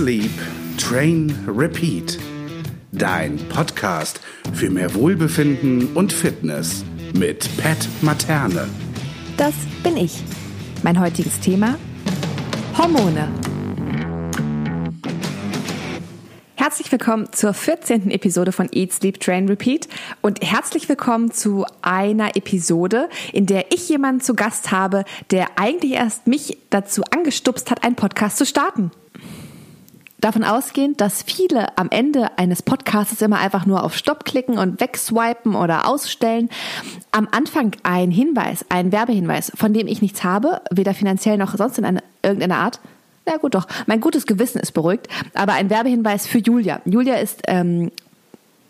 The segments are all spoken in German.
Sleep, Train, Repeat. Dein Podcast für mehr Wohlbefinden und Fitness mit Pat Materne. Das bin ich. Mein heutiges Thema: Hormone. Herzlich willkommen zur 14. Episode von Eat, Sleep, Train, Repeat und herzlich willkommen zu einer Episode, in der ich jemanden zu Gast habe, der eigentlich erst mich dazu angestupst hat, einen Podcast zu starten. Davon ausgehend, dass viele am Ende eines Podcasts immer einfach nur auf Stopp klicken und wegswipen oder ausstellen, am Anfang ein Hinweis, ein Werbehinweis, von dem ich nichts habe, weder finanziell noch sonst in eine, irgendeiner Art, ja gut doch, mein gutes Gewissen ist beruhigt, aber ein Werbehinweis für Julia. Julia ist ähm,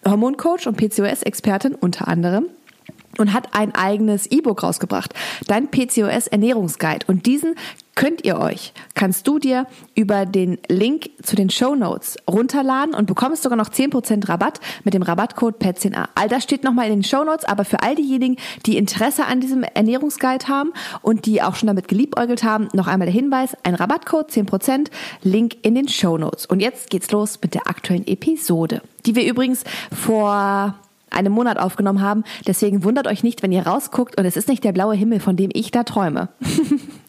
Hormoncoach und PCOS-Expertin unter anderem und hat ein eigenes E-Book rausgebracht, dein PCOS Ernährungsguide. Und diesen könnt ihr euch, kannst du dir über den Link zu den Show Notes runterladen und bekommst sogar noch 10% Rabatt mit dem Rabattcode PET10A. All das steht nochmal in den Show Notes, aber für all diejenigen, die Interesse an diesem Ernährungsguide haben und die auch schon damit geliebäugelt haben, noch einmal der Hinweis, ein Rabattcode 10%, Link in den Show Notes. Und jetzt geht's los mit der aktuellen Episode, die wir übrigens vor einem Monat aufgenommen haben. Deswegen wundert euch nicht, wenn ihr rausguckt und es ist nicht der blaue Himmel, von dem ich da träume.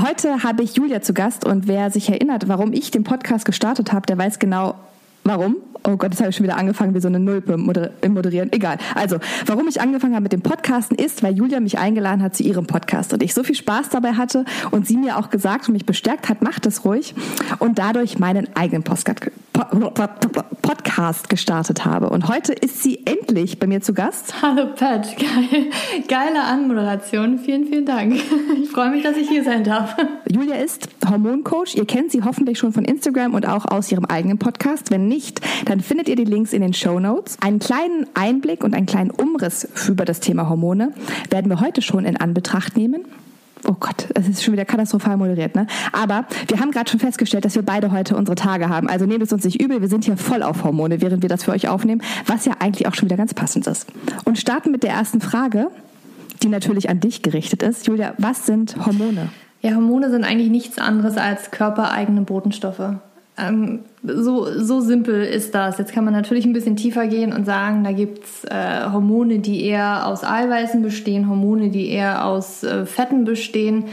Heute habe ich Julia zu Gast und wer sich erinnert, warum ich den Podcast gestartet habe, der weiß genau, warum. Oh Gott, jetzt habe ich schon wieder angefangen wie so eine Nulpe im Moderieren. Egal. Also, warum ich angefangen habe mit dem Podcasten ist, weil Julia mich eingeladen hat zu ihrem Podcast und ich so viel Spaß dabei hatte und sie mir auch gesagt und mich bestärkt hat, macht es ruhig und dadurch meinen eigenen Podcast gestartet habe. Und heute ist sie endlich bei mir zu Gast. Hallo Pat, Geil, geile Anmoderation. Vielen, vielen Dank. Ich freue mich, dass ich hier sein darf. Julia ist Hormoncoach. Ihr kennt sie hoffentlich schon von Instagram und auch aus ihrem eigenen Podcast. Wenn nicht, dann findet ihr die Links in den Show Notes. Einen kleinen Einblick und einen kleinen Umriss über das Thema Hormone werden wir heute schon in Anbetracht nehmen. Oh Gott, es ist schon wieder katastrophal moderiert, ne? Aber wir haben gerade schon festgestellt, dass wir beide heute unsere Tage haben. Also nehmt es uns nicht übel, wir sind hier voll auf Hormone, während wir das für euch aufnehmen, was ja eigentlich auch schon wieder ganz passend ist. Und starten mit der ersten Frage, die natürlich an dich gerichtet ist. Julia, was sind Hormone? Ja, Hormone sind eigentlich nichts anderes als körpereigene Botenstoffe. Ähm, so, so simpel ist das. Jetzt kann man natürlich ein bisschen tiefer gehen und sagen, da gibt's äh, Hormone, die eher aus Eiweißen bestehen, Hormone, die eher aus äh, Fetten bestehen.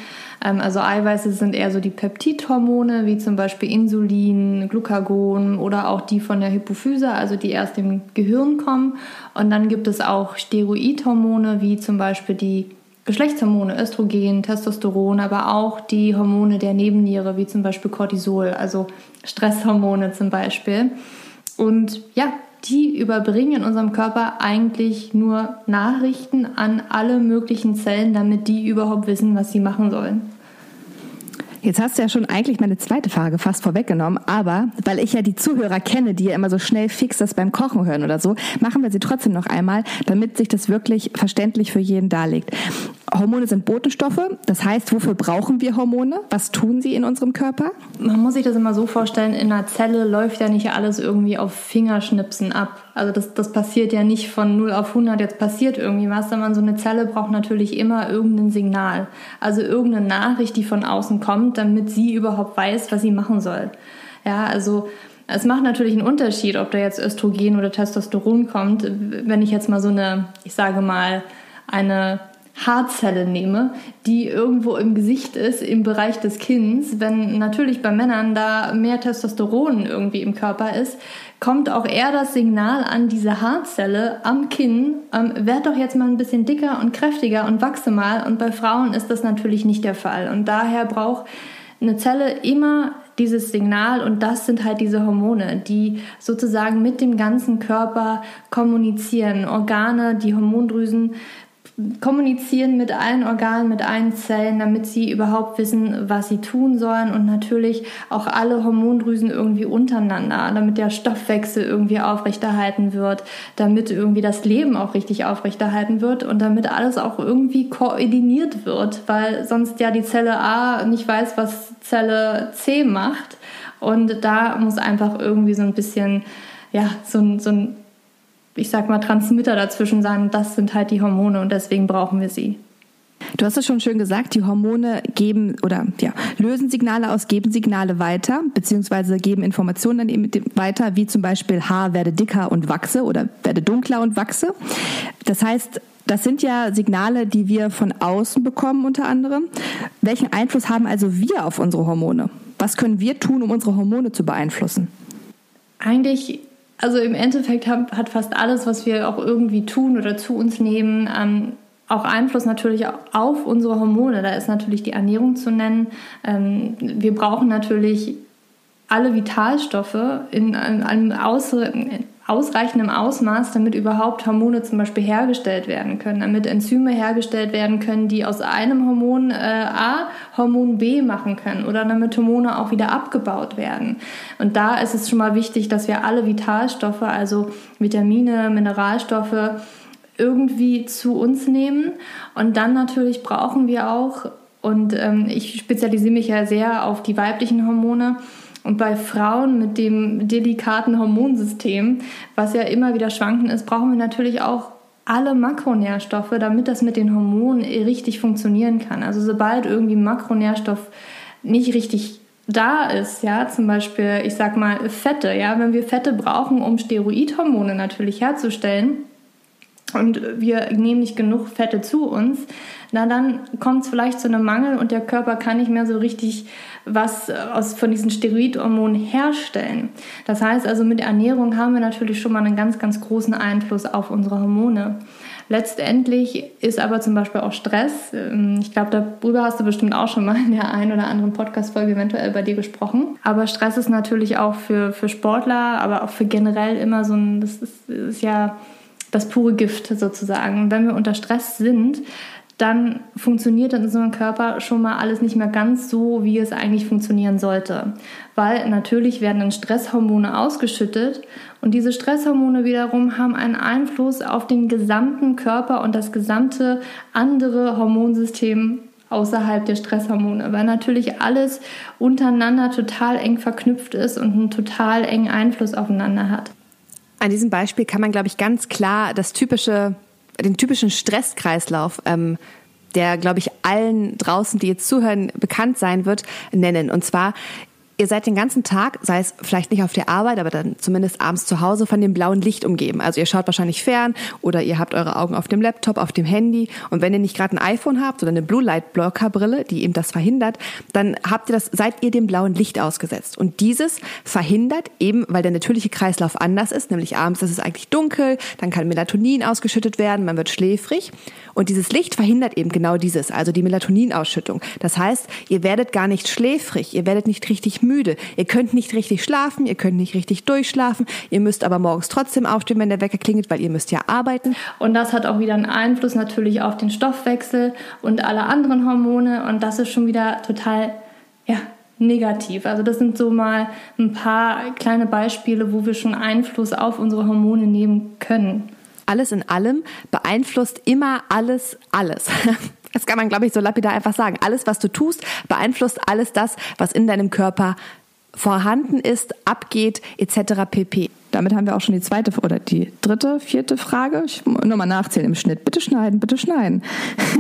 Ähm, also Eiweiße sind eher so die Peptidhormone, wie zum Beispiel Insulin, Glucagon oder auch die von der Hypophyse, also die erst im Gehirn kommen. Und dann gibt es auch Steroidhormone, wie zum Beispiel die Geschlechtshormone, Östrogen, Testosteron, aber auch die Hormone der Nebenniere, wie zum Beispiel Cortisol, also Stresshormone zum Beispiel. Und ja, die überbringen in unserem Körper eigentlich nur Nachrichten an alle möglichen Zellen, damit die überhaupt wissen, was sie machen sollen. Jetzt hast du ja schon eigentlich meine zweite Frage fast vorweggenommen, aber weil ich ja die Zuhörer kenne, die ja immer so schnell fix das beim Kochen hören oder so, machen wir sie trotzdem noch einmal, damit sich das wirklich verständlich für jeden darlegt. Hormone sind Botenstoffe, das heißt, wofür brauchen wir Hormone? Was tun sie in unserem Körper? Man muss sich das immer so vorstellen, in einer Zelle läuft ja nicht alles irgendwie auf Fingerschnipsen ab. Also das, das passiert ja nicht von 0 auf 100, jetzt passiert irgendwie was, sondern so eine Zelle braucht natürlich immer irgendein Signal. Also irgendeine Nachricht, die von außen kommt, damit sie überhaupt weiß, was sie machen soll. Ja, also es macht natürlich einen Unterschied, ob da jetzt Östrogen oder Testosteron kommt. Wenn ich jetzt mal so eine, ich sage mal, eine Haarzelle nehme, die irgendwo im Gesicht ist, im Bereich des Kinns, wenn natürlich bei Männern da mehr Testosteron irgendwie im Körper ist, kommt auch eher das Signal an diese Haarzelle am Kinn, ähm, werd doch jetzt mal ein bisschen dicker und kräftiger und wachse mal. Und bei Frauen ist das natürlich nicht der Fall. Und daher braucht eine Zelle immer dieses Signal und das sind halt diese Hormone, die sozusagen mit dem ganzen Körper kommunizieren. Organe, die Hormondrüsen kommunizieren mit allen Organen, mit allen Zellen, damit sie überhaupt wissen, was sie tun sollen und natürlich auch alle Hormondrüsen irgendwie untereinander, damit der Stoffwechsel irgendwie aufrechterhalten wird, damit irgendwie das Leben auch richtig aufrechterhalten wird und damit alles auch irgendwie koordiniert wird, weil sonst ja die Zelle A nicht weiß, was Zelle C macht und da muss einfach irgendwie so ein bisschen ja, so ein, so ein ich sag mal, Transmitter dazwischen sein. Das sind halt die Hormone und deswegen brauchen wir sie. Du hast es schon schön gesagt, die Hormone geben oder ja, lösen Signale aus, geben Signale weiter, beziehungsweise geben Informationen dann eben weiter, wie zum Beispiel Haar werde dicker und wachse oder werde dunkler und wachse. Das heißt, das sind ja Signale, die wir von außen bekommen unter anderem. Welchen Einfluss haben also wir auf unsere Hormone? Was können wir tun, um unsere Hormone zu beeinflussen? Eigentlich, also im Endeffekt hat, hat fast alles, was wir auch irgendwie tun oder zu uns nehmen, ähm, auch Einfluss natürlich auf unsere Hormone. Da ist natürlich die Ernährung zu nennen. Ähm, wir brauchen natürlich alle Vitalstoffe in einem ausreichendem Ausmaß, damit überhaupt Hormone zum Beispiel hergestellt werden können, damit Enzyme hergestellt werden können, die aus einem Hormon äh, A Hormon B machen können oder damit Hormone auch wieder abgebaut werden. Und da ist es schon mal wichtig, dass wir alle Vitalstoffe, also Vitamine, Mineralstoffe, irgendwie zu uns nehmen. Und dann natürlich brauchen wir auch, und ähm, ich spezialisiere mich ja sehr auf die weiblichen Hormone, und bei Frauen mit dem delikaten Hormonsystem, was ja immer wieder schwanken ist, brauchen wir natürlich auch alle Makronährstoffe, damit das mit den Hormonen richtig funktionieren kann. Also sobald irgendwie Makronährstoff nicht richtig da ist, ja, zum Beispiel, ich sag mal Fette, ja, wenn wir Fette brauchen, um Steroidhormone natürlich herzustellen, und wir nehmen nicht genug Fette zu uns, na dann kommt es vielleicht zu einem Mangel und der Körper kann nicht mehr so richtig was aus, von diesen Steroidhormonen herstellen. Das heißt also, mit Ernährung haben wir natürlich schon mal einen ganz, ganz großen Einfluss auf unsere Hormone. Letztendlich ist aber zum Beispiel auch Stress, ähm, ich glaube, darüber hast du bestimmt auch schon mal in der einen oder anderen Podcast-Folge eventuell bei dir gesprochen. Aber Stress ist natürlich auch für, für Sportler, aber auch für generell immer so ein, das ist, ist ja das pure Gift sozusagen. Wenn wir unter Stress sind, dann funktioniert in unserem Körper schon mal alles nicht mehr ganz so, wie es eigentlich funktionieren sollte. Weil natürlich werden dann Stresshormone ausgeschüttet und diese Stresshormone wiederum haben einen Einfluss auf den gesamten Körper und das gesamte andere Hormonsystem außerhalb der Stresshormone, weil natürlich alles untereinander total eng verknüpft ist und einen total engen Einfluss aufeinander hat. An diesem Beispiel kann man, glaube ich, ganz klar das typische, den typischen Stresskreislauf, ähm, der, glaube ich, allen draußen, die jetzt zuhören, bekannt sein wird, nennen. Und zwar ihr seid den ganzen Tag, sei es vielleicht nicht auf der Arbeit, aber dann zumindest abends zu Hause von dem blauen Licht umgeben. Also ihr schaut wahrscheinlich fern oder ihr habt eure Augen auf dem Laptop, auf dem Handy und wenn ihr nicht gerade ein iPhone habt oder eine Blue Light Blocker Brille, die eben das verhindert, dann habt ihr das seid ihr dem blauen Licht ausgesetzt und dieses verhindert eben, weil der natürliche Kreislauf anders ist, nämlich abends ist es eigentlich dunkel, dann kann Melatonin ausgeschüttet werden, man wird schläfrig und dieses Licht verhindert eben genau dieses, also die Melatoninausschüttung. Das heißt, ihr werdet gar nicht schläfrig, ihr werdet nicht richtig müde. Ihr könnt nicht richtig schlafen, ihr könnt nicht richtig durchschlafen, ihr müsst aber morgens trotzdem aufstehen, wenn der Wecker klingelt, weil ihr müsst ja arbeiten. Und das hat auch wieder einen Einfluss natürlich auf den Stoffwechsel und alle anderen Hormone und das ist schon wieder total, ja, negativ. Also das sind so mal ein paar kleine Beispiele, wo wir schon Einfluss auf unsere Hormone nehmen können. Alles in allem beeinflusst immer alles alles. Das kann man, glaube ich, so lapidar einfach sagen. Alles, was du tust, beeinflusst alles das, was in deinem Körper vorhanden ist, abgeht, etc. pp. Damit haben wir auch schon die zweite oder die dritte, vierte Frage. Ich muss nochmal nachzählen im Schnitt. Bitte schneiden, bitte schneiden.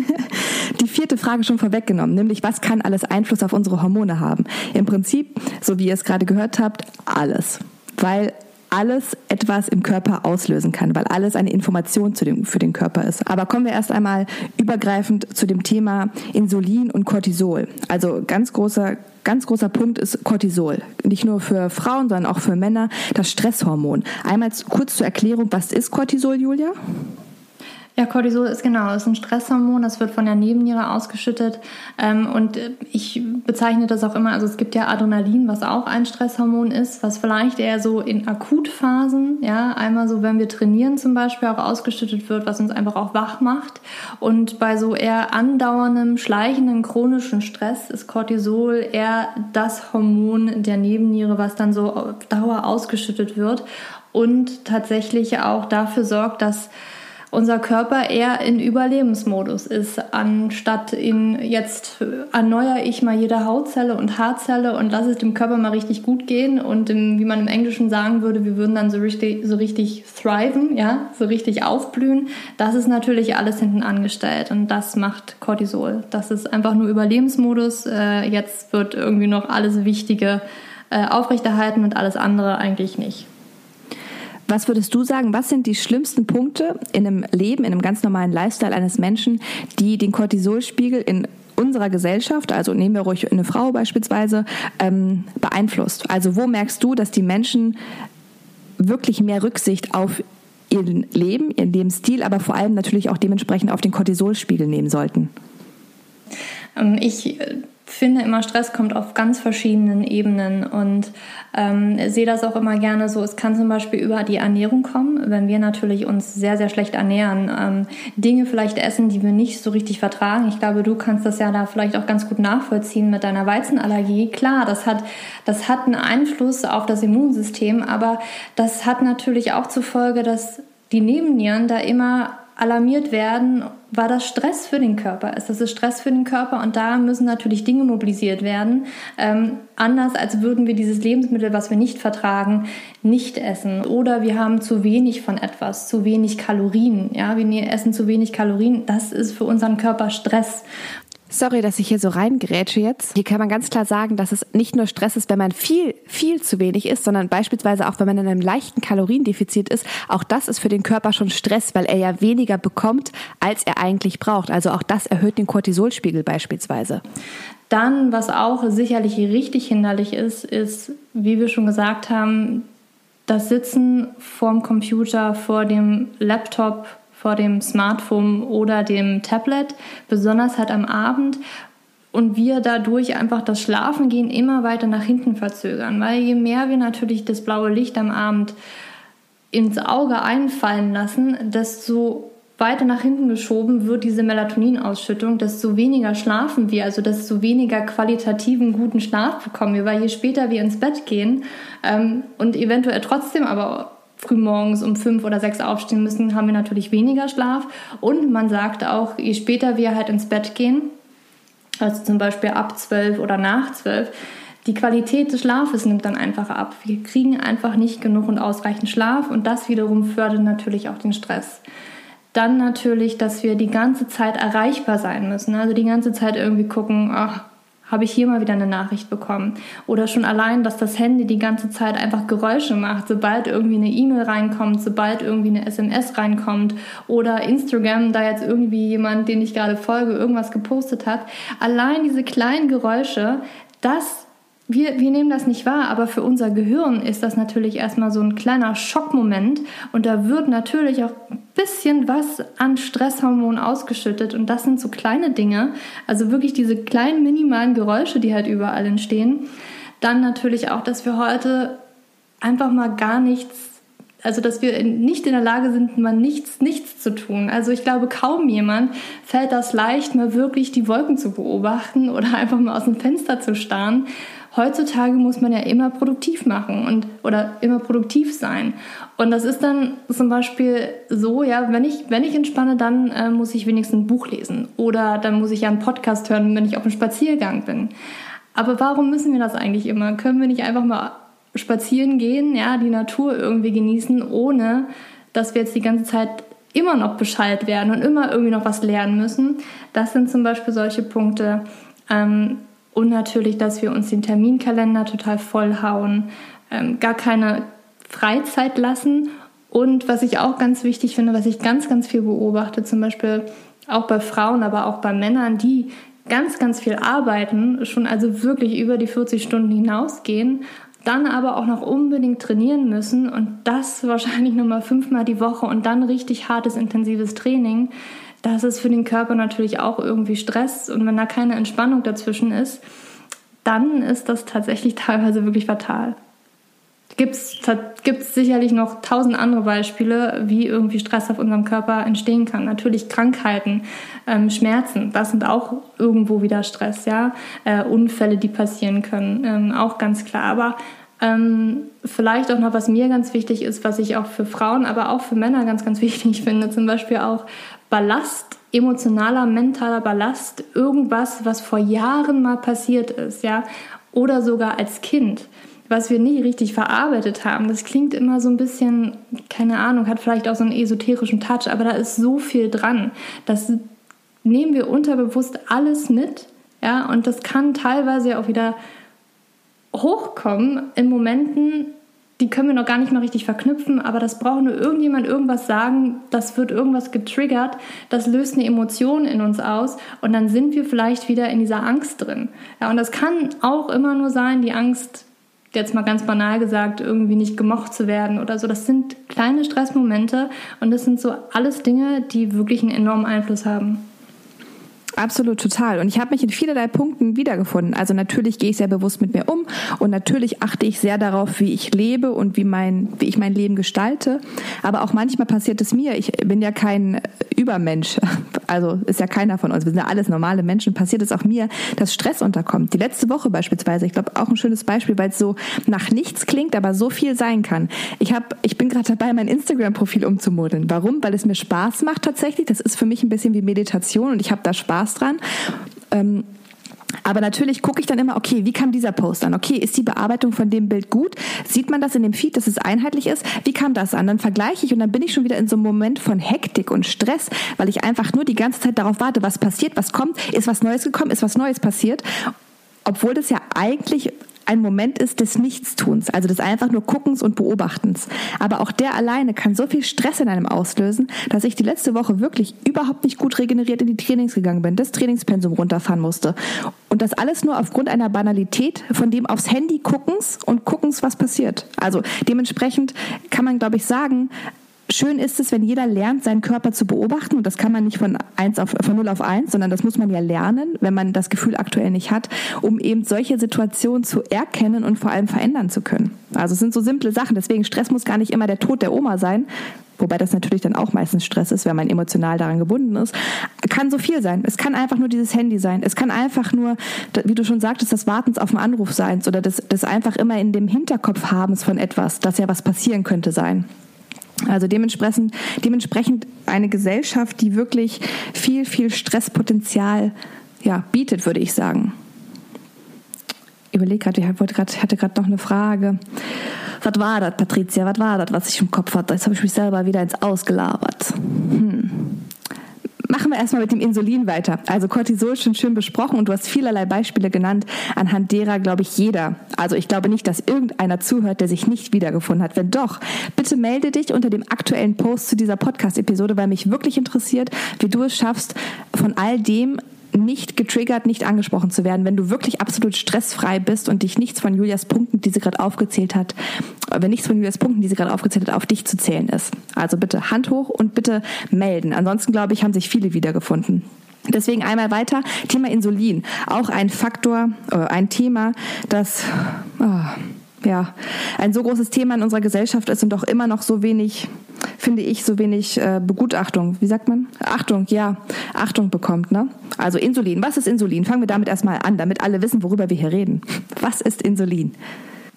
die vierte Frage schon vorweggenommen, nämlich was kann alles Einfluss auf unsere Hormone haben? Im Prinzip, so wie ihr es gerade gehört habt, alles. Weil alles etwas im Körper auslösen kann, weil alles eine Information zu dem, für den Körper ist. Aber kommen wir erst einmal übergreifend zu dem Thema Insulin und Cortisol. Also ganz großer ganz großer Punkt ist Cortisol. Nicht nur für Frauen, sondern auch für Männer das Stresshormon. Einmal kurz zur Erklärung, was ist Cortisol, Julia? Ja, Cortisol ist genau, ist ein Stresshormon, das wird von der Nebenniere ausgeschüttet. Ähm, und ich bezeichne das auch immer, also es gibt ja Adrenalin, was auch ein Stresshormon ist, was vielleicht eher so in Akutphasen, ja, einmal so, wenn wir trainieren zum Beispiel, auch ausgeschüttet wird, was uns einfach auch wach macht. Und bei so eher andauerndem, schleichenden, chronischen Stress ist Cortisol eher das Hormon der Nebenniere, was dann so auf Dauer ausgeschüttet wird und tatsächlich auch dafür sorgt, dass unser Körper eher in Überlebensmodus ist, anstatt in jetzt erneuere ich mal jede Hautzelle und Haarzelle und lasse es dem Körper mal richtig gut gehen und im, wie man im Englischen sagen würde, wir würden dann so richtig, so richtig thriven, ja, so richtig aufblühen. Das ist natürlich alles hinten angestellt und das macht Cortisol. Das ist einfach nur Überlebensmodus. Äh, jetzt wird irgendwie noch alles Wichtige äh, aufrechterhalten und alles andere eigentlich nicht. Was würdest du sagen, was sind die schlimmsten Punkte in einem Leben, in einem ganz normalen Lifestyle eines Menschen, die den Cortisolspiegel in unserer Gesellschaft, also nehmen wir ruhig eine Frau beispielsweise, ähm, beeinflusst? Also wo merkst du, dass die Menschen wirklich mehr Rücksicht auf ihr Leben, ihren Lebensstil, aber vor allem natürlich auch dementsprechend auf den Cortisolspiegel nehmen sollten? Ähm, ich äh, finde immer, Stress kommt auf ganz verschiedenen Ebenen und ähm, sehe das auch immer gerne so. Es kann zum Beispiel über die Ernährung kommen, wenn wir natürlich uns sehr, sehr schlecht ernähren, ähm, Dinge vielleicht essen, die wir nicht so richtig vertragen. Ich glaube, du kannst das ja da vielleicht auch ganz gut nachvollziehen mit deiner Weizenallergie. Klar, das hat, das hat einen Einfluss auf das Immunsystem, aber das hat natürlich auch zur Folge, dass die Nebennieren da immer alarmiert werden, weil das Stress für den Körper ist. Das Stress für den Körper und da müssen natürlich Dinge mobilisiert werden. Ähm, anders als würden wir dieses Lebensmittel, was wir nicht vertragen, nicht essen. Oder wir haben zu wenig von etwas, zu wenig Kalorien. Ja, wir ne-, essen zu wenig Kalorien. Das ist für unseren Körper Stress. Sorry, dass ich hier so reingrätsche jetzt. Hier kann man ganz klar sagen, dass es nicht nur Stress ist, wenn man viel, viel zu wenig isst, sondern beispielsweise auch, wenn man in einem leichten Kaloriendefizit ist. Auch das ist für den Körper schon Stress, weil er ja weniger bekommt, als er eigentlich braucht. Also auch das erhöht den Cortisolspiegel beispielsweise. Dann, was auch sicherlich richtig hinderlich ist, ist, wie wir schon gesagt haben, das Sitzen vorm Computer, vor dem Laptop, vor dem Smartphone oder dem Tablet, besonders halt am Abend. Und wir dadurch einfach das Schlafengehen immer weiter nach hinten verzögern, weil je mehr wir natürlich das blaue Licht am Abend ins Auge einfallen lassen, desto weiter nach hinten geschoben wird diese Melatoninausschüttung, desto weniger schlafen wir, also desto weniger qualitativen guten Schlaf bekommen wir, weil je später wir ins Bett gehen ähm, und eventuell trotzdem aber frühmorgens um fünf oder sechs aufstehen müssen, haben wir natürlich weniger Schlaf. Und man sagt auch, je später wir halt ins Bett gehen, also zum Beispiel ab zwölf oder nach zwölf, die Qualität des Schlafes nimmt dann einfach ab. Wir kriegen einfach nicht genug und ausreichend Schlaf und das wiederum fördert natürlich auch den Stress. Dann natürlich, dass wir die ganze Zeit erreichbar sein müssen. Also die ganze Zeit irgendwie gucken, ach, habe ich hier mal wieder eine Nachricht bekommen. Oder schon allein, dass das Handy die ganze Zeit einfach Geräusche macht, sobald irgendwie eine E-Mail reinkommt, sobald irgendwie eine SMS reinkommt oder Instagram, da jetzt irgendwie jemand, den ich gerade folge, irgendwas gepostet hat. Allein diese kleinen Geräusche, das wir, wir nehmen das nicht wahr, aber für unser Gehirn ist das natürlich erstmal so ein kleiner Schockmoment und da wird natürlich auch ein bisschen was an Stresshormonen ausgeschüttet und das sind so kleine Dinge, also wirklich diese kleinen minimalen Geräusche, die halt überall entstehen. Dann natürlich auch, dass wir heute einfach mal gar nichts also dass wir nicht in der Lage sind, mal nichts, nichts zu tun. Also ich glaube, kaum jemand fällt das leicht, mal wirklich die Wolken zu beobachten oder einfach mal aus dem Fenster zu starren heutzutage muss man ja immer produktiv machen und oder immer produktiv sein. Und das ist dann zum Beispiel so, ja, wenn ich, wenn ich entspanne, dann äh, muss ich wenigstens ein Buch lesen oder dann muss ich ja einen Podcast hören, wenn ich auf einem Spaziergang bin. Aber warum müssen wir das eigentlich immer? Können wir nicht einfach mal spazieren gehen, ja, die Natur irgendwie genießen, ohne dass wir jetzt die ganze Zeit immer noch Bescheid werden und immer irgendwie noch was lernen müssen? Das sind zum Beispiel solche Punkte. Ähm, und natürlich, dass wir uns den Terminkalender total vollhauen, ähm, gar keine Freizeit lassen. Und was ich auch ganz wichtig finde, was ich ganz, ganz viel beobachte, zum Beispiel auch bei Frauen, aber auch bei Männern, die ganz, ganz viel arbeiten, schon also wirklich über die 40 Stunden hinausgehen, dann aber auch noch unbedingt trainieren müssen und das wahrscheinlich nochmal fünfmal die Woche und dann richtig hartes, intensives Training das ist für den Körper natürlich auch irgendwie Stress. Und wenn da keine Entspannung dazwischen ist, dann ist das tatsächlich teilweise wirklich fatal. Gibt es sicherlich noch tausend andere Beispiele, wie irgendwie Stress auf unserem Körper entstehen kann. Natürlich Krankheiten, ähm, Schmerzen, das sind auch irgendwo wieder Stress, ja. Äh, Unfälle, die passieren können, ähm, auch ganz klar. Aber Ähm, vielleicht auch noch, was mir ganz wichtig ist, was ich auch für Frauen, aber auch für Männer ganz, ganz wichtig finde, zum Beispiel auch Ballast, emotionaler, mentaler Ballast, irgendwas, was vor Jahren mal passiert ist, ja, oder sogar als Kind was wir nie richtig verarbeitet haben. Das klingt immer so ein bisschen, keine Ahnung, hat vielleicht auch so einen esoterischen Touch, aber da ist so viel dran. Das nehmen wir unterbewusst alles mit, ja, und das kann teilweise auch wieder hochkommen in Momenten, die können wir noch gar nicht mal richtig verknüpfen, aber das braucht nur irgendjemand irgendwas sagen, das wird irgendwas getriggert, das löst eine Emotion in uns aus und dann sind wir vielleicht wieder in dieser Angst drin. Ja, und das kann auch immer nur sein, die Angst, jetzt mal ganz banal gesagt, irgendwie nicht gemocht zu werden oder so. Das sind kleine Stressmomente und das sind so alles Dinge, die wirklich einen enormen Einfluss haben. Absolut, total. Und ich habe mich in vielerlei Punkten wiedergefunden. Also natürlich gehe ich sehr bewusst mit mir um und natürlich achte ich sehr darauf, wie ich lebe und wie, mein, wie ich mein Leben gestalte. Aber auch manchmal passiert es mir. Ich bin ja kein Übermensch. Also ist ja keiner von uns. Wir sind ja alles normale Menschen. Passiert es auch mir, dass Stress unterkommt. Die letzte Woche beispielsweise, ich glaube auch ein schönes Beispiel, weil es so nach nichts klingt, aber so viel sein kann. Ich, hab, ich bin gerade dabei, mein Instagram-Profil umzumodeln. Warum? Weil es mir Spaß macht tatsächlich. Das ist für mich ein bisschen wie Meditation und ich habe da Spaß Spaß dran. Ähm, aber natürlich gucke ich dann immer, okay, wie kam dieser Post an? Okay, ist die Bearbeitung von dem Bild gut? Sieht man das in dem Feed, dass es einheitlich ist? Wie kam das an? Dann vergleiche ich und dann bin ich schon wieder in so einem Moment von Hektik und Stress, weil ich einfach nur die ganze Zeit darauf warte, was passiert, was kommt, ist was Neues gekommen, ist was Neues passiert. Obwohl das ja eigentlich ein Moment ist des Nichtstuns, also des einfach nur Guckens und Beobachtens. Aber auch der alleine kann so viel Stress in einem auslösen, dass ich die letzte Woche wirklich überhaupt nicht gut regeneriert in die Trainings gegangen bin, das Trainingspensum runterfahren musste. Und das alles nur aufgrund einer Banalität von dem aufs Handy guckens und guckens, was passiert. Also dementsprechend kann man, glaube ich, sagen, schön ist es, wenn jeder lernt, seinen Körper zu beobachten. Und das kann man nicht von eins auf, von null auf eins, sondern das muss man ja lernen, wenn man das Gefühl aktuell nicht hat, um eben solche Situationen zu erkennen und vor allem verändern zu können. Also es sind so simple Sachen. Deswegen Stress muss gar nicht immer der Tod der Oma sein. Wobei das natürlich dann auch meistens Stress ist, wenn man emotional daran gebunden ist. Kann so viel sein. Es kann einfach nur dieses Handy sein. Es kann einfach nur, wie du schon sagtest, das Wartens auf einen Anruf sein oder das, das einfach immer in dem Hinterkopf habens von etwas, dass ja was passieren könnte sein. Also dementsprechend, dementsprechend eine Gesellschaft, die wirklich viel, viel Stresspotenzial ja, bietet, würde ich sagen. Ich überlege gerade, ich hatte gerade noch eine Frage. Was war das, Patricia? Was war das, was ich im Kopf hatte? Jetzt habe ich mich selber wieder ins Ausgelabert. Hm. Machen wir erstmal mit dem Insulin weiter. Also Cortisol schon schön besprochen und du hast vielerlei Beispiele genannt, anhand derer, glaube ich, jeder. Also ich glaube nicht, dass irgendeiner zuhört, der sich nicht wiedergefunden hat. Wenn doch, bitte melde dich unter dem aktuellen Post zu dieser Podcast-Episode, weil mich wirklich interessiert, wie du es schaffst, von all dem nicht getriggert, nicht angesprochen zu werden, wenn du wirklich absolut stressfrei bist und dich nichts von Julias Punkten, die sie gerade aufgezählt hat, wenn nichts von Julias Punkten, die sie gerade aufgezählt hat, auf dich zu zählen ist. Also bitte Hand hoch und bitte melden. Ansonsten glaube ich, haben sich viele wiedergefunden. Deswegen einmal weiter. Thema Insulin. Auch ein Faktor, äh, ein Thema, das, oh, ja, ein so großes Thema in unserer Gesellschaft ist und doch immer noch so wenig, finde ich, so wenig äh, Begutachtung, wie sagt man? Achtung, ja, Achtung bekommt, ne? Also Insulin. Was ist Insulin? Fangen wir damit erstmal an, damit alle wissen, worüber wir hier reden. Was ist Insulin?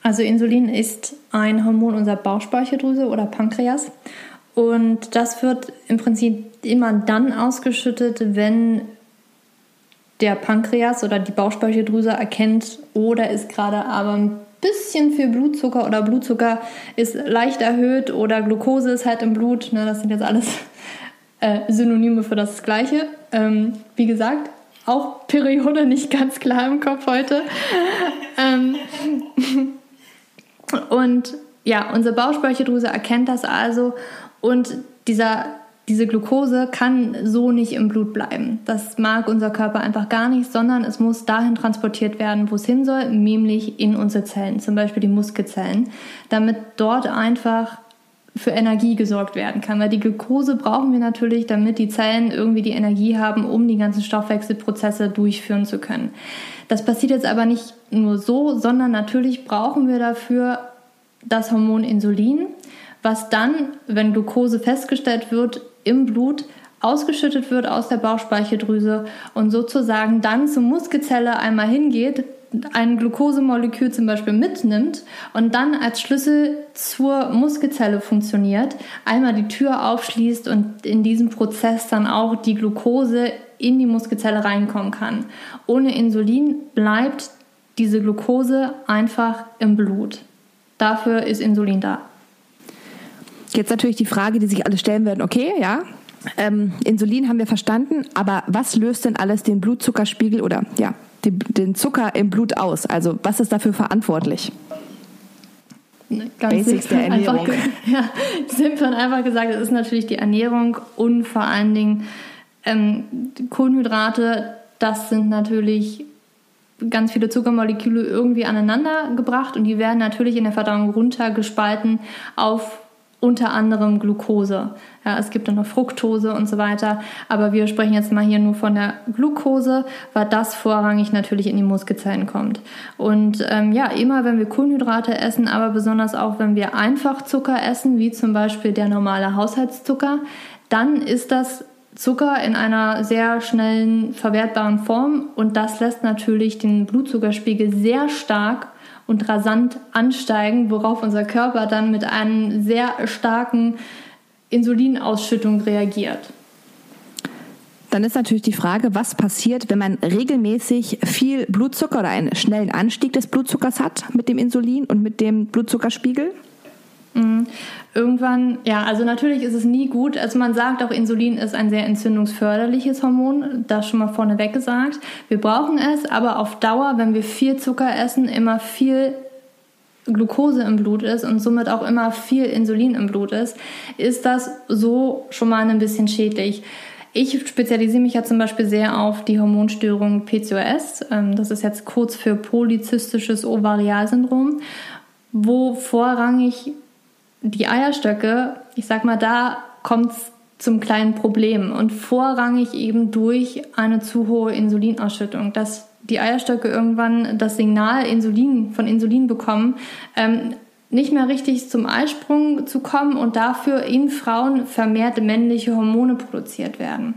Also Insulin ist ein Hormon unserer Bauchspeicheldrüse oder Pankreas. Und das wird im Prinzip immer dann ausgeschüttet, wenn der Pankreas oder die Bauchspeicheldrüse erkennt, oder ist gerade aber bisschen viel Blutzucker oder Blutzucker ist leicht erhöht oder Glucose ist halt im Blut. Ne, das sind jetzt alles äh, Synonyme für das Gleiche. Ähm, wie gesagt, auch Periode nicht ganz klar im Kopf heute. ähm, und ja, unsere Bauchspeicheldrüse erkennt das also und dieser diese Glucose kann so nicht im Blut bleiben. Das mag unser Körper einfach gar nicht, sondern es muss dahin transportiert werden, wo es hin soll, nämlich in unsere Zellen, zum Beispiel die Muskelzellen, damit dort einfach für Energie gesorgt werden kann. Weil die Glucose brauchen wir natürlich, damit die Zellen irgendwie die Energie haben, um die ganzen Stoffwechselprozesse durchführen zu können. Das passiert jetzt aber nicht nur so, sondern natürlich brauchen wir dafür das Hormon Insulin, was dann, wenn Glucose festgestellt wird, im Blut ausgeschüttet wird aus der Bauchspeicheldrüse und sozusagen dann zur Muskelzelle einmal hingeht, ein Glukosemolekül zum Beispiel mitnimmt und dann als Schlüssel zur Muskelzelle funktioniert, einmal die Tür aufschließt und in diesem Prozess dann auch die Glukose in die Muskelzelle reinkommen kann. Ohne Insulin bleibt diese Glukose einfach im Blut. Dafür ist Insulin da. Jetzt natürlich die Frage, die sich alle stellen werden, okay, ja, ähm, Insulin haben wir verstanden, aber was löst denn alles den Blutzuckerspiegel oder ja, die, den Zucker im Blut aus? Also was ist dafür verantwortlich? Ganz Basics der Ernährung. Einfach, ja, simpel und einfach gesagt, es ist natürlich die Ernährung und vor allen Dingen ähm, Kohlenhydrate. Das sind natürlich ganz viele Zuckermoleküle irgendwie aneinander gebracht und die werden natürlich in der Verdauung runtergespalten auf unter anderem Glucose. Ja, es gibt dann noch Fructose und so weiter, aber wir sprechen jetzt mal hier nur von der Glucose, weil das vorrangig natürlich in die Muskelzellen kommt. Und ähm, ja, immer wenn wir Kohlenhydrate essen, aber besonders auch wenn wir einfach Zucker essen, wie zum Beispiel der normale Haushaltszucker, dann ist das Zucker in einer sehr schnellen verwertbaren Form und das lässt natürlich den Blutzuckerspiegel sehr stark und rasant ansteigen, worauf unser Körper dann mit einer sehr starken Insulinausschüttung reagiert. Dann ist natürlich die Frage, was passiert, wenn man regelmäßig viel Blutzucker oder einen schnellen Anstieg des Blutzuckers hat mit dem Insulin und mit dem Blutzuckerspiegel? Mhm. Irgendwann, ja, also natürlich ist es nie gut. Also man sagt auch, Insulin ist ein sehr entzündungsförderliches Hormon, das schon mal vorneweg gesagt. Wir brauchen es, aber auf Dauer, wenn wir viel Zucker essen, immer viel Glucose im Blut ist und somit auch immer viel Insulin im Blut ist, ist das so schon mal ein bisschen schädlich. Ich spezialisiere mich ja zum Beispiel sehr auf die Hormonstörung PCOS. Ähm, das ist jetzt kurz für polyzystisches Ovarialsyndrom, wo vorrangig die Eierstöcke, ich sag mal, da kommt es zum kleinen Problem und vorrangig eben durch eine zu hohe Insulinausschüttung, dass die Eierstöcke irgendwann das Signal Insulin von Insulin bekommen, ähm, nicht mehr richtig zum Eisprung zu kommen und dafür in Frauen vermehrt männliche Hormone produziert werden.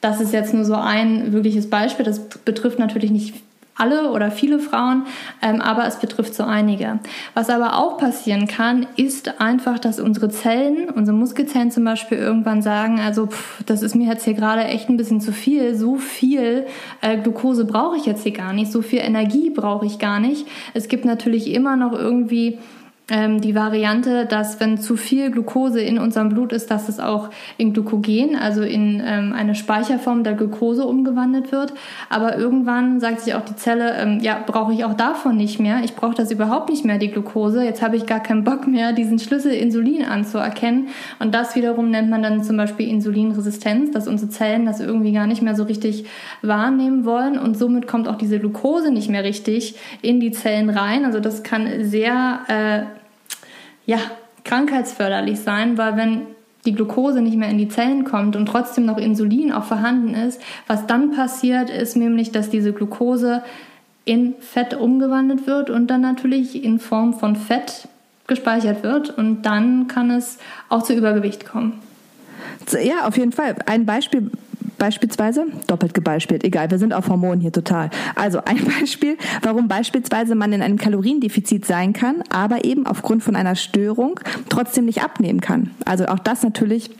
Das ist jetzt nur so ein wirkliches Beispiel. Das betrifft natürlich nicht alle oder viele Frauen, ähm, aber es betrifft so einige. Was aber auch passieren kann, ist einfach, dass unsere Zellen, unsere Muskelzellen zum Beispiel irgendwann sagen, also pff, das ist mir jetzt hier gerade echt ein bisschen zu viel, so viel äh, Glucose brauche ich jetzt hier gar nicht, so viel Energie brauche ich gar nicht. Es gibt natürlich immer noch irgendwie die Variante, dass wenn zu viel Glucose in unserem Blut ist, dass es auch in Glykogen, also in ähm, eine Speicherform der Glucose umgewandelt wird. Aber irgendwann sagt sich auch die Zelle, ähm, ja, brauche ich auch davon nicht mehr. Ich brauche das überhaupt nicht mehr, die Glucose. Jetzt habe ich gar keinen Bock mehr, diesen Schlüssel Insulin anzuerkennen. Und das wiederum nennt man dann zum Beispiel Insulinresistenz, dass unsere Zellen das irgendwie gar nicht mehr so richtig wahrnehmen wollen. Und somit kommt auch diese Glucose nicht mehr richtig in die Zellen rein. Also das kann sehr äh, ja, krankheitsförderlich sein, weil wenn die Glucose nicht mehr in die Zellen kommt und trotzdem noch Insulin auch vorhanden ist, was dann passiert, ist nämlich, dass diese Glucose in Fett umgewandelt wird und dann natürlich in Form von Fett gespeichert wird und dann kann es auch zu Übergewicht kommen. Ja, auf jeden Fall. Ein Beispiel Beispielsweise, doppelt gebeispielt, egal, wir sind auf Hormonen hier total. Also ein Beispiel, warum beispielsweise man in einem Kaloriendefizit sein kann, aber eben aufgrund von einer Störung trotzdem nicht abnehmen kann. Also auch das natürlich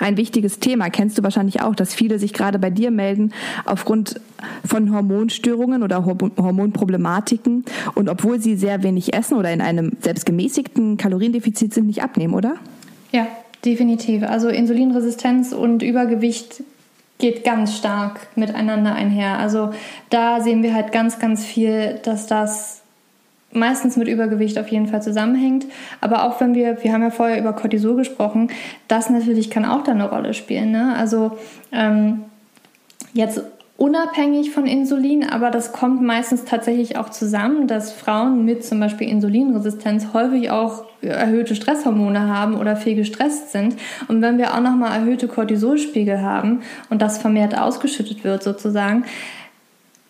ein wichtiges Thema. Kennst du wahrscheinlich auch, dass viele sich gerade bei dir melden aufgrund von Hormonstörungen oder Hormonproblematiken und obwohl sie sehr wenig essen oder in einem selbst gemäßigten Kaloriendefizit sind, nicht abnehmen, oder? Ja, definitiv. Also Insulinresistenz und Übergewicht geht ganz stark miteinander einher. Also da sehen wir halt ganz, ganz viel, dass das meistens mit Übergewicht auf jeden Fall zusammenhängt. Aber auch wenn wir, wir haben ja vorher über Cortisol gesprochen, das natürlich kann auch da eine Rolle spielen. Ne? Also ähm, jetzt unabhängig von Insulin, aber das kommt meistens tatsächlich auch zusammen, dass Frauen mit zum Beispiel Insulinresistenz häufig auch erhöhte Stresshormone haben oder viel gestresst sind. Und wenn wir auch nochmal erhöhte Cortisolspiegel haben und das vermehrt ausgeschüttet wird sozusagen,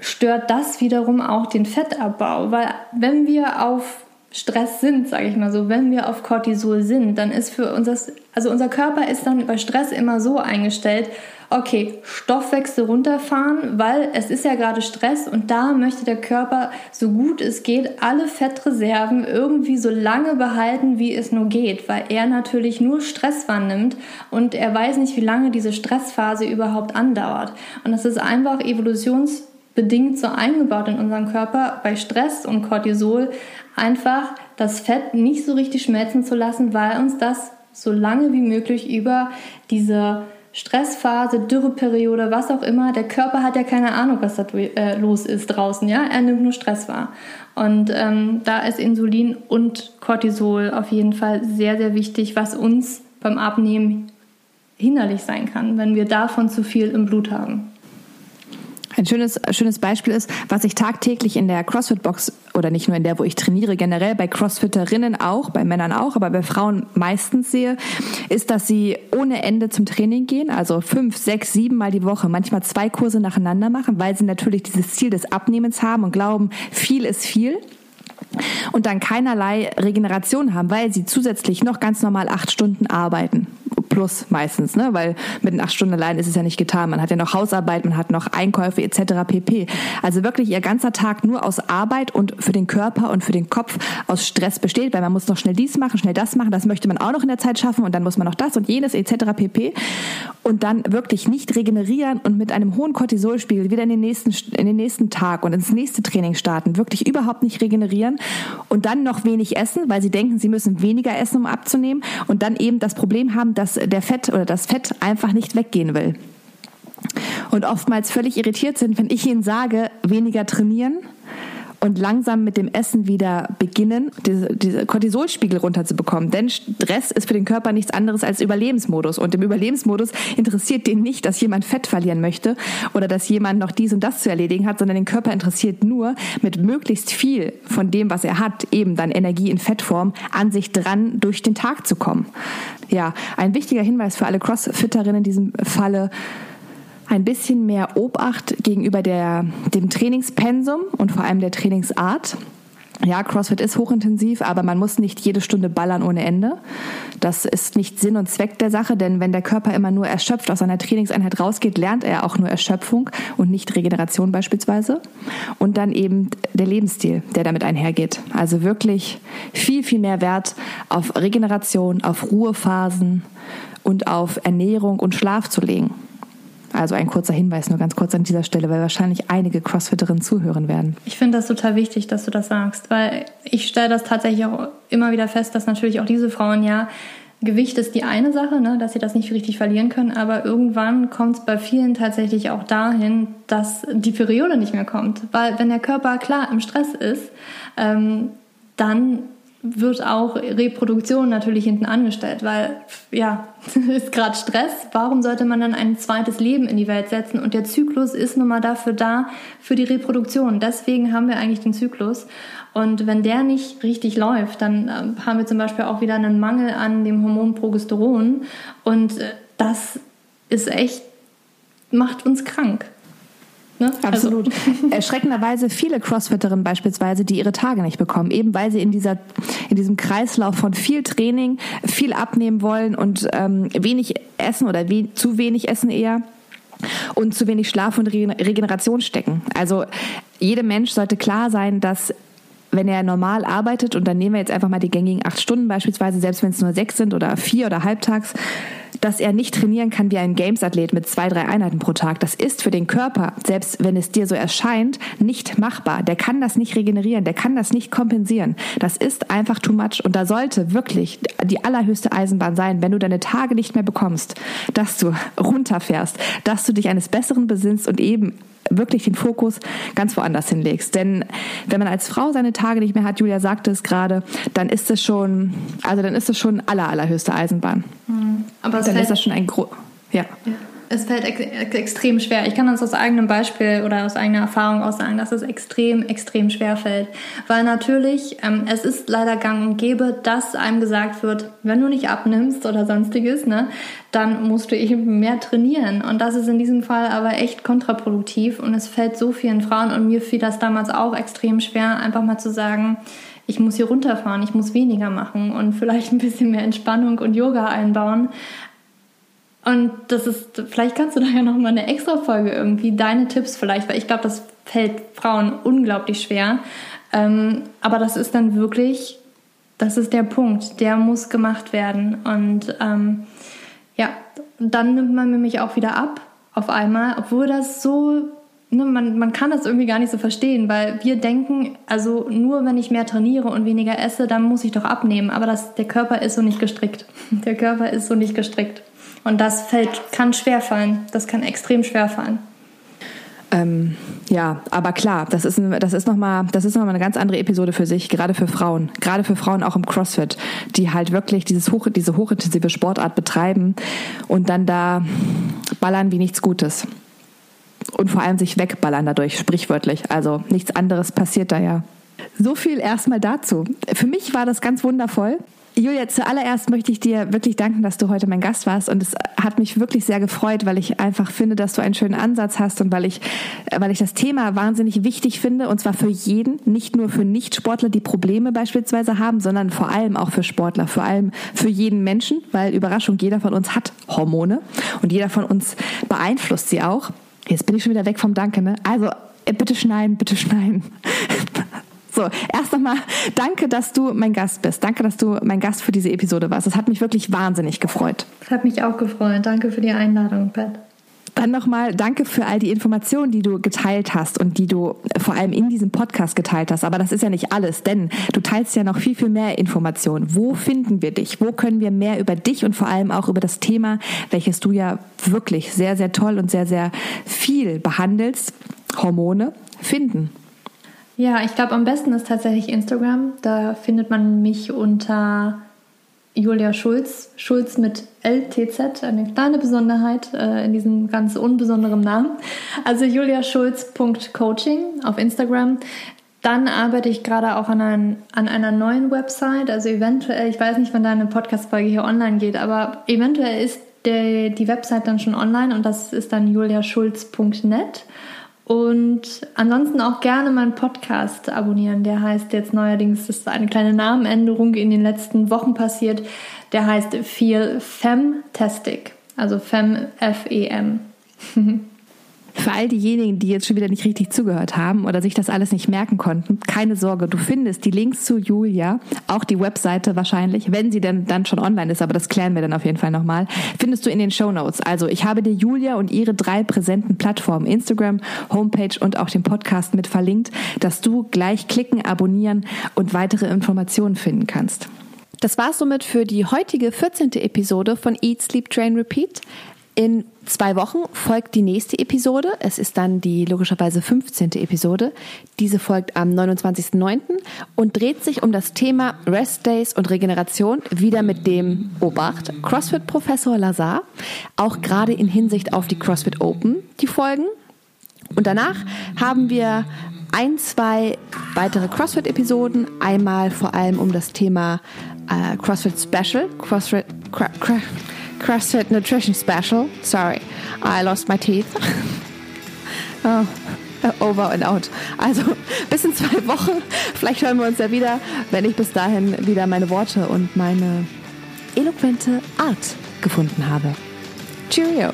stört das wiederum auch den Fettabbau, weil wenn wir auf Stress sind, sage ich mal so, wenn wir auf Cortisol sind, dann ist für uns das, also unser Körper ist dann bei Stress immer so eingestellt, okay, Stoffwechsel runterfahren, weil es ist ja gerade Stress und da möchte der Körper so gut es geht alle Fettreserven irgendwie so lange behalten, wie es nur geht, weil er natürlich nur Stress wahrnimmt und er weiß nicht, wie lange diese Stressphase überhaupt andauert. Und das ist einfach evolutionsbedingt so eingebaut in unseren Körper bei Stress und Cortisol einfach das Fett nicht so richtig schmelzen zu lassen, weil uns das so lange wie möglich über diese Stressphase, Dürreperiode, was auch immer, der Körper hat ja keine Ahnung, was da äh, los ist draußen, ja, er nimmt nur Stress wahr. Und ähm, da ist Insulin und Cortisol auf jeden Fall sehr, sehr wichtig, was uns beim Abnehmen hinderlich sein kann, wenn wir davon zu viel im Blut haben. Ein schönes, schönes Beispiel ist, was ich tagtäglich in der CrossFit-Box oder nicht nur in der, wo ich trainiere, generell bei Crossfitterinnen auch, bei Männern auch, aber bei Frauen meistens sehe, ist, dass sie ohne Ende zum Training gehen, also fünf, sechs, sieben Mal die Woche, manchmal zwei Kurse nacheinander machen, weil sie natürlich dieses Ziel des Abnehmens haben und glauben, viel ist viel und dann keinerlei Regeneration haben, weil sie zusätzlich noch ganz normal acht Stunden arbeiten plus meistens, ne? weil mit den acht Stunden allein ist es ja nicht getan. Man hat ja noch Hausarbeit, man hat noch Einkäufe etc. pp. Also wirklich ihr ganzer Tag nur aus Arbeit und für den Körper und für den Kopf aus Stress besteht, weil man muss noch schnell dies machen, schnell das machen, das möchte man auch noch in der Zeit schaffen und dann muss man noch das und jenes etc. pp. Und dann wirklich nicht regenerieren und mit einem hohen Cortisolspiegel wieder in den nächsten, in den nächsten Tag und ins nächste Training starten, wirklich überhaupt nicht regenerieren und dann noch wenig essen, weil sie denken, sie müssen weniger essen, um abzunehmen und dann eben das Problem haben, dass der Fett oder das Fett einfach nicht weggehen will. Und oftmals völlig irritiert sind, wenn ich ihnen sage, weniger trainieren und langsam mit dem Essen wieder beginnen, diese, diese Cortisolspiegel runterzubekommen. Denn Stress ist für den Körper nichts anderes als Überlebensmodus. Und im Überlebensmodus interessiert den nicht, dass jemand Fett verlieren möchte oder dass jemand noch dies und das zu erledigen hat, sondern den Körper interessiert nur, mit möglichst viel von dem, was er hat, eben dann Energie in Fettform, an sich dran durch den Tag zu kommen. Ja, ein wichtiger Hinweis für alle Crossfitterinnen in diesem Falle, ein bisschen mehr Obacht gegenüber der, dem Trainingspensum und vor allem der Trainingsart. Ja, CrossFit ist hochintensiv, aber man muss nicht jede Stunde ballern ohne Ende. Das ist nicht Sinn und Zweck der Sache, denn wenn der Körper immer nur erschöpft aus seiner Trainingseinheit rausgeht, lernt er auch nur Erschöpfung und nicht Regeneration beispielsweise. Und dann eben der Lebensstil, der damit einhergeht. Also wirklich viel, viel mehr Wert auf Regeneration, auf Ruhephasen und auf Ernährung und Schlaf zu legen. Also ein kurzer Hinweis nur ganz kurz an dieser Stelle, weil wahrscheinlich einige Crossfitterinnen zuhören werden. Ich finde das total wichtig, dass du das sagst, weil ich stelle das tatsächlich auch immer wieder fest, dass natürlich auch diese Frauen ja Gewicht ist die eine Sache, ne, dass sie das nicht richtig verlieren können, aber irgendwann kommt es bei vielen tatsächlich auch dahin, dass die Periode nicht mehr kommt. Weil wenn der Körper klar im Stress ist, ähm, dann wird auch Reproduktion natürlich hinten angestellt, weil ja, ist gerade Stress. Warum sollte man dann ein zweites Leben in die Welt setzen? Und der Zyklus ist nun mal dafür da, für die Reproduktion. Deswegen haben wir eigentlich den Zyklus. Und wenn der nicht richtig läuft, dann äh, haben wir zum Beispiel auch wieder einen Mangel an dem Hormon Progesteron. Und äh, das ist echt, macht uns krank. Ne? Absolut. Also. Erschreckenderweise viele Crossfitterinnen beispielsweise, die ihre Tage nicht bekommen, eben weil sie in dieser in diesem Kreislauf von viel Training viel abnehmen wollen und ähm, wenig essen oder we zu wenig essen eher und zu wenig Schlaf und Regeneration stecken. Also jedem Mensch sollte klar sein, dass wenn er normal arbeitet, und dann nehmen wir jetzt einfach mal die gängigen acht Stunden beispielsweise, selbst wenn es nur sechs sind oder vier oder halbtags, dass er nicht trainieren kann wie ein Games-Athlet mit zwei, drei Einheiten pro Tag. Das ist für den Körper, selbst wenn es dir so erscheint, nicht machbar. Der kann das nicht regenerieren, der kann das nicht kompensieren. Das ist einfach too much. Und da sollte wirklich die allerhöchste Eisenbahn sein, wenn du deine Tage nicht mehr bekommst, dass du runterfährst, dass du dich eines Besseren besinnst und eben wirklich den Fokus ganz woanders hinlegst. Denn wenn man als Frau seine Tage nicht mehr hat, Julia sagte es gerade, dann ist es schon, also dann ist es schon aller, allerhöchste Eisenbahn. Mhm. Aber dann ist das schon ein Gro ja. ja es fällt ex extrem schwer. Ich kann das aus eigenem Beispiel oder aus eigener Erfahrung auch sagen, dass es extrem, extrem schwer fällt. Weil natürlich, ähm, es ist leider gang und gäbe, dass einem gesagt wird, wenn du nicht abnimmst oder sonstiges, ne, dann musst du eben mehr trainieren. Und das ist in diesem Fall aber echt kontraproduktiv und es fällt so vielen Frauen und mir fiel das damals auch extrem schwer, einfach mal zu sagen, ich muss hier runterfahren, ich muss weniger machen und vielleicht ein bisschen mehr Entspannung und Yoga einbauen. Und das ist, vielleicht kannst du da ja nochmal eine extra Folge irgendwie, deine Tipps vielleicht, weil ich glaube, das fällt Frauen unglaublich schwer. Ähm, aber das ist dann wirklich, das ist der Punkt, der muss gemacht werden. Und ähm, ja, dann nimmt man nämlich auch wieder ab auf einmal, obwohl das so ne, man, man kann das irgendwie gar nicht so verstehen, weil wir denken, also nur wenn ich mehr trainiere und weniger esse, dann muss ich doch abnehmen. Aber das, der Körper ist so nicht gestrickt. Der Körper ist so nicht gestrickt. Und das fällt, kann schwer fallen. Das kann extrem schwer fallen. Ähm, ja, aber klar, das ist, das ist nochmal, nochmal eine ganz andere Episode für sich, gerade für Frauen, gerade für Frauen auch im CrossFit, die halt wirklich dieses hoch, diese hochintensive Sportart betreiben und dann da ballern wie nichts Gutes und vor allem sich wegballern dadurch, sprichwörtlich. Also nichts anderes passiert da ja. So viel erstmal dazu. Für mich war das ganz wundervoll. Julia, zuallererst möchte ich dir wirklich danken, dass du heute mein Gast warst und es hat mich wirklich sehr gefreut, weil ich einfach finde, dass du einen schönen Ansatz hast und weil ich, weil ich das Thema wahnsinnig wichtig finde und zwar für jeden, nicht nur für Nichtsportler, die Probleme beispielsweise haben, sondern vor allem auch für Sportler, vor allem für jeden Menschen, weil Überraschung, jeder von uns hat Hormone und jeder von uns beeinflusst sie auch. Jetzt bin ich schon wieder weg vom Danke, ne? Also, äh, bitte schneiden, bitte schneiden. So, erst nochmal danke, dass du mein Gast bist. Danke, dass du mein Gast für diese Episode warst. Das hat mich wirklich wahnsinnig gefreut. Das hat mich auch gefreut. Danke für die Einladung, Pat. Dann nochmal danke für all die Informationen, die du geteilt hast und die du vor allem in diesem Podcast geteilt hast. Aber das ist ja nicht alles, denn du teilst ja noch viel, viel mehr Informationen. Wo finden wir dich? Wo können wir mehr über dich und vor allem auch über das Thema, welches du ja wirklich sehr, sehr toll und sehr, sehr viel behandelst, Hormone, finden? Ja, ich glaube, am besten ist tatsächlich Instagram. Da findet man mich unter Julia Schulz, Schulz mit LTZ, eine kleine Besonderheit äh, in diesem ganz unbesonderen Namen. Also juliaschulz.coaching auf Instagram. Dann arbeite ich gerade auch an, ein, an einer neuen Website. Also eventuell, ich weiß nicht, wann deine Podcast-Folge hier online geht, aber eventuell ist der, die Website dann schon online und das ist dann juliaschulz.net. Und ansonsten auch gerne meinen Podcast abonnieren. Der heißt jetzt neuerdings, das ist eine kleine Namenänderung in den letzten Wochen passiert. Der heißt Feel Femtastic. Also Fem, F-E-M. Für all diejenigen, die jetzt schon wieder nicht richtig zugehört haben oder sich das alles nicht merken konnten, keine Sorge, du findest die Links zu Julia, auch die Webseite wahrscheinlich, wenn sie denn dann schon online ist, aber das klären wir dann auf jeden Fall nochmal, findest du in den Show Notes. Also ich habe dir Julia und ihre drei präsenten Plattformen, Instagram, Homepage und auch den Podcast mit verlinkt, dass du gleich klicken, abonnieren und weitere Informationen finden kannst. Das war's somit für die heutige 14. Episode von Eat, Sleep, Train, Repeat. In zwei Wochen folgt die nächste Episode. Es ist dann die logischerweise 15. Episode. Diese folgt am 29.09. und dreht sich um das Thema Rest Days und Regeneration, wieder mit dem Obacht CrossFit-Professor Lazar, auch gerade in Hinsicht auf die CrossFit Open, die Folgen. Und danach haben wir ein, zwei weitere CrossFit-Episoden. Einmal vor allem um das Thema äh, CrossFit Special, CrossFit, Cra Cra CrossFit Nutrition Special. Sorry, I lost my teeth. oh, over and out. Also bis in zwei Wochen. Vielleicht hören wir uns ja wieder, wenn ich bis dahin wieder meine Worte und meine eloquente Art gefunden habe. Cheerio.